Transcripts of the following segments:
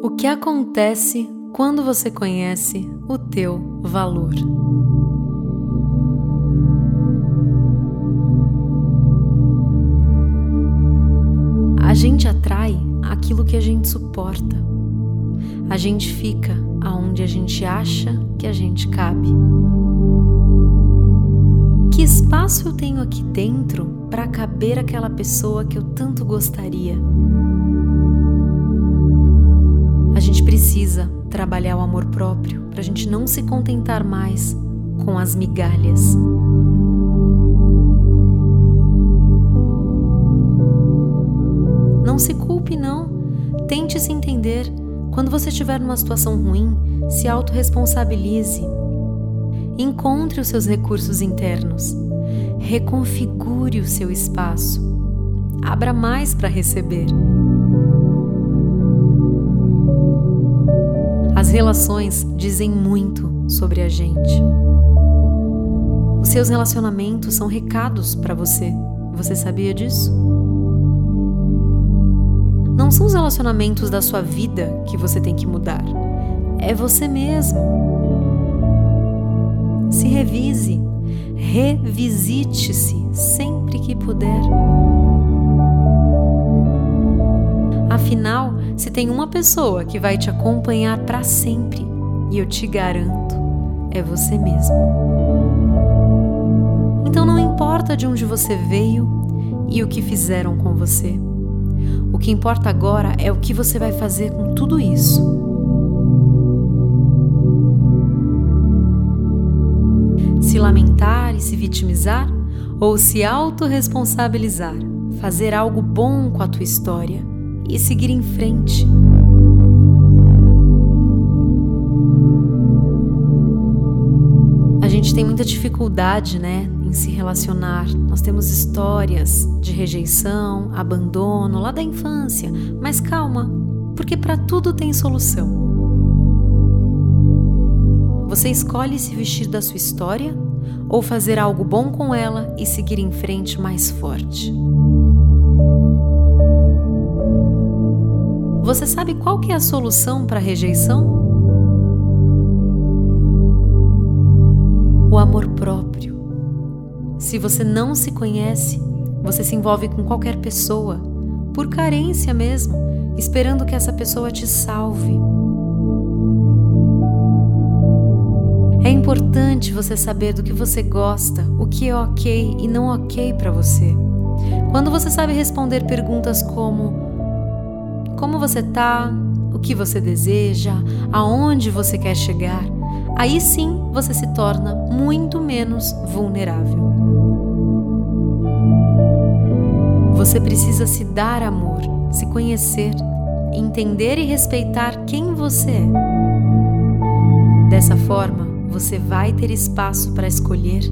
O que acontece quando você conhece o teu valor? A gente atrai aquilo que a gente suporta. A gente fica aonde a gente acha que a gente cabe. Que espaço eu tenho aqui dentro para caber aquela pessoa que eu tanto gostaria? Precisa trabalhar o amor próprio para a gente não se contentar mais com as migalhas. Não se culpe, não. Tente se entender. Quando você estiver numa situação ruim, se autorresponsabilize. Encontre os seus recursos internos. Reconfigure o seu espaço. Abra mais para receber. As relações dizem muito sobre a gente. Os seus relacionamentos são recados para você. Você sabia disso? Não são os relacionamentos da sua vida que você tem que mudar. É você mesmo. Se revise, revisite-se sempre que puder. Afinal, se tem uma pessoa que vai te acompanhar para sempre, e eu te garanto, é você mesmo. Então não importa de onde você veio e o que fizeram com você. O que importa agora é o que você vai fazer com tudo isso. Se lamentar e se vitimizar ou se autorresponsabilizar, fazer algo bom com a tua história e seguir em frente. A gente tem muita dificuldade, né, em se relacionar. Nós temos histórias de rejeição, abandono lá da infância, mas calma, porque para tudo tem solução. Você escolhe se vestir da sua história ou fazer algo bom com ela e seguir em frente mais forte. Você sabe qual que é a solução para a rejeição? O amor próprio. Se você não se conhece, você se envolve com qualquer pessoa, por carência mesmo, esperando que essa pessoa te salve. É importante você saber do que você gosta, o que é ok e não ok para você. Quando você sabe responder perguntas como como você tá, o que você deseja, aonde você quer chegar, aí sim você se torna muito menos vulnerável. Você precisa se dar amor, se conhecer, entender e respeitar quem você é. Dessa forma, você vai ter espaço para escolher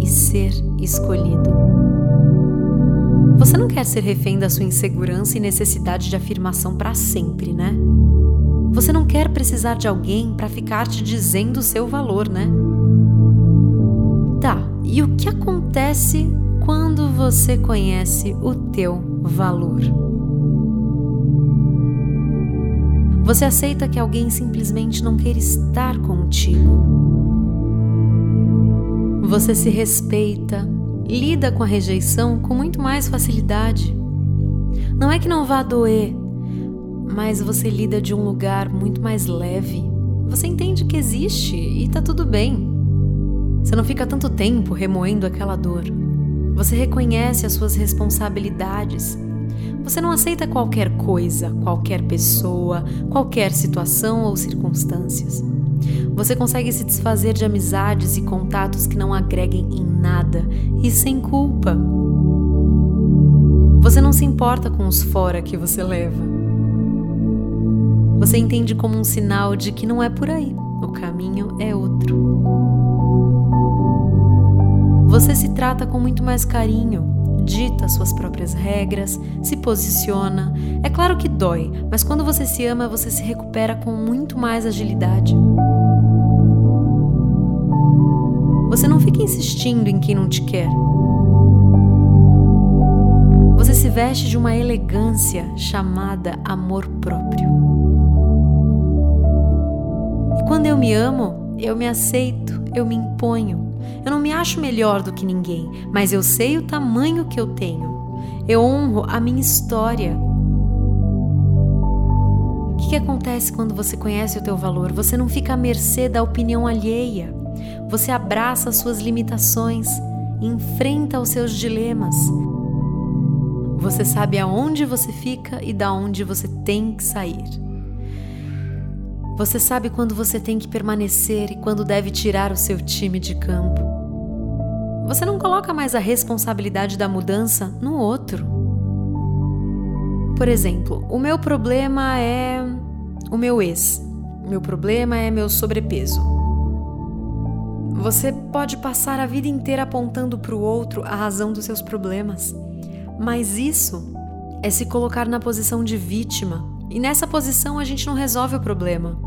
e ser escolhido. Você não quer ser refém da sua insegurança e necessidade de afirmação para sempre, né? Você não quer precisar de alguém para ficar te dizendo o seu valor, né? Tá, e o que acontece quando você conhece o teu valor? Você aceita que alguém simplesmente não queira estar contigo. Você se respeita, lida com a rejeição com muito mais facilidade. Não é que não vá doer, mas você lida de um lugar muito mais leve. Você entende que existe e tá tudo bem. Você não fica tanto tempo remoendo aquela dor. Você reconhece as suas responsabilidades. Você não aceita qualquer coisa, qualquer pessoa, qualquer situação ou circunstâncias. Você consegue se desfazer de amizades e contatos que não agreguem em nada e sem culpa. Você não se importa com os fora que você leva. Você entende como um sinal de que não é por aí, o caminho é outro. Você se trata com muito mais carinho, dita suas próprias regras, se posiciona. É claro que dói, mas quando você se ama, você se recupera com muito mais agilidade. Você não fica insistindo em quem não te quer. Você se veste de uma elegância chamada amor próprio. me amo, eu me aceito, eu me imponho. Eu não me acho melhor do que ninguém, mas eu sei o tamanho que eu tenho. Eu honro a minha história. O que, que acontece quando você conhece o teu valor? Você não fica à mercê da opinião alheia. Você abraça as suas limitações, enfrenta os seus dilemas. Você sabe aonde você fica e da onde você tem que sair. Você sabe quando você tem que permanecer e quando deve tirar o seu time de campo. Você não coloca mais a responsabilidade da mudança no outro. Por exemplo, o meu problema é o meu ex. O meu problema é meu sobrepeso. Você pode passar a vida inteira apontando para o outro a razão dos seus problemas, mas isso é se colocar na posição de vítima e nessa posição a gente não resolve o problema.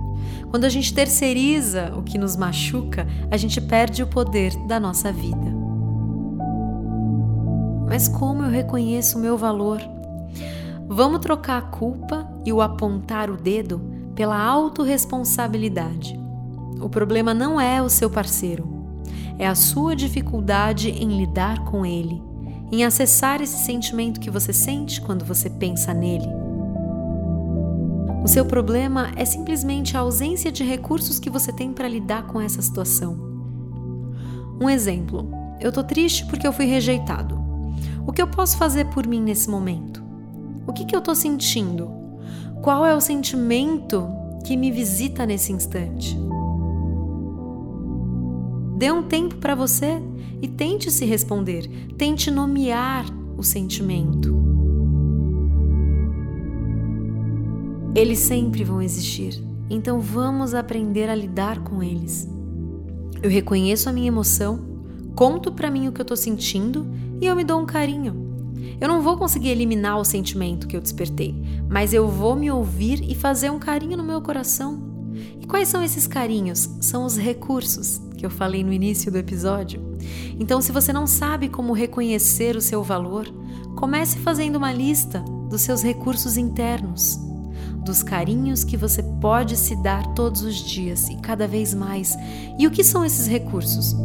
Quando a gente terceiriza o que nos machuca, a gente perde o poder da nossa vida. Mas como eu reconheço o meu valor? Vamos trocar a culpa e o apontar o dedo pela autorresponsabilidade. O problema não é o seu parceiro, é a sua dificuldade em lidar com ele, em acessar esse sentimento que você sente quando você pensa nele. O seu problema é simplesmente a ausência de recursos que você tem para lidar com essa situação. Um exemplo: eu tô triste porque eu fui rejeitado. O que eu posso fazer por mim nesse momento? O que, que eu tô sentindo? Qual é o sentimento que me visita nesse instante? Dê um tempo para você e tente se responder, tente nomear o sentimento. Eles sempre vão existir, então vamos aprender a lidar com eles. Eu reconheço a minha emoção, conto para mim o que eu tô sentindo e eu me dou um carinho. Eu não vou conseguir eliminar o sentimento que eu despertei, mas eu vou me ouvir e fazer um carinho no meu coração. E quais são esses carinhos? São os recursos que eu falei no início do episódio. Então, se você não sabe como reconhecer o seu valor, comece fazendo uma lista dos seus recursos internos dos carinhos que você pode se dar todos os dias e cada vez mais. E o que são esses recursos?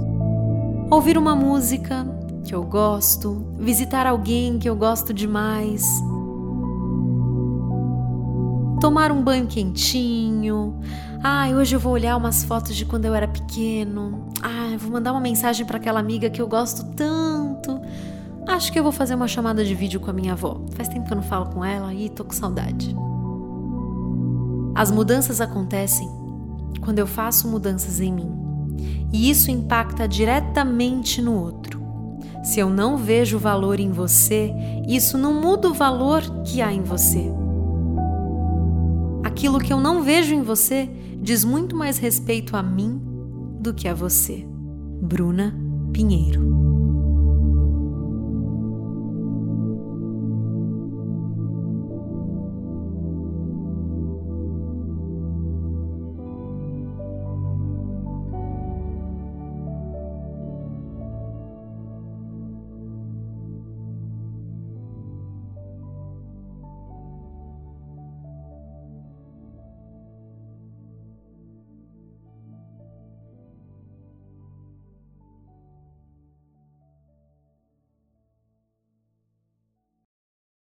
Ouvir uma música que eu gosto, visitar alguém que eu gosto demais, tomar um banho quentinho. Ah, hoje eu vou olhar umas fotos de quando eu era pequeno. Ah, vou mandar uma mensagem para aquela amiga que eu gosto tanto. Acho que eu vou fazer uma chamada de vídeo com a minha avó. Faz tempo que eu não falo com ela e tô com saudade. As mudanças acontecem quando eu faço mudanças em mim, e isso impacta diretamente no outro. Se eu não vejo valor em você, isso não muda o valor que há em você. Aquilo que eu não vejo em você diz muito mais respeito a mim do que a você. Bruna Pinheiro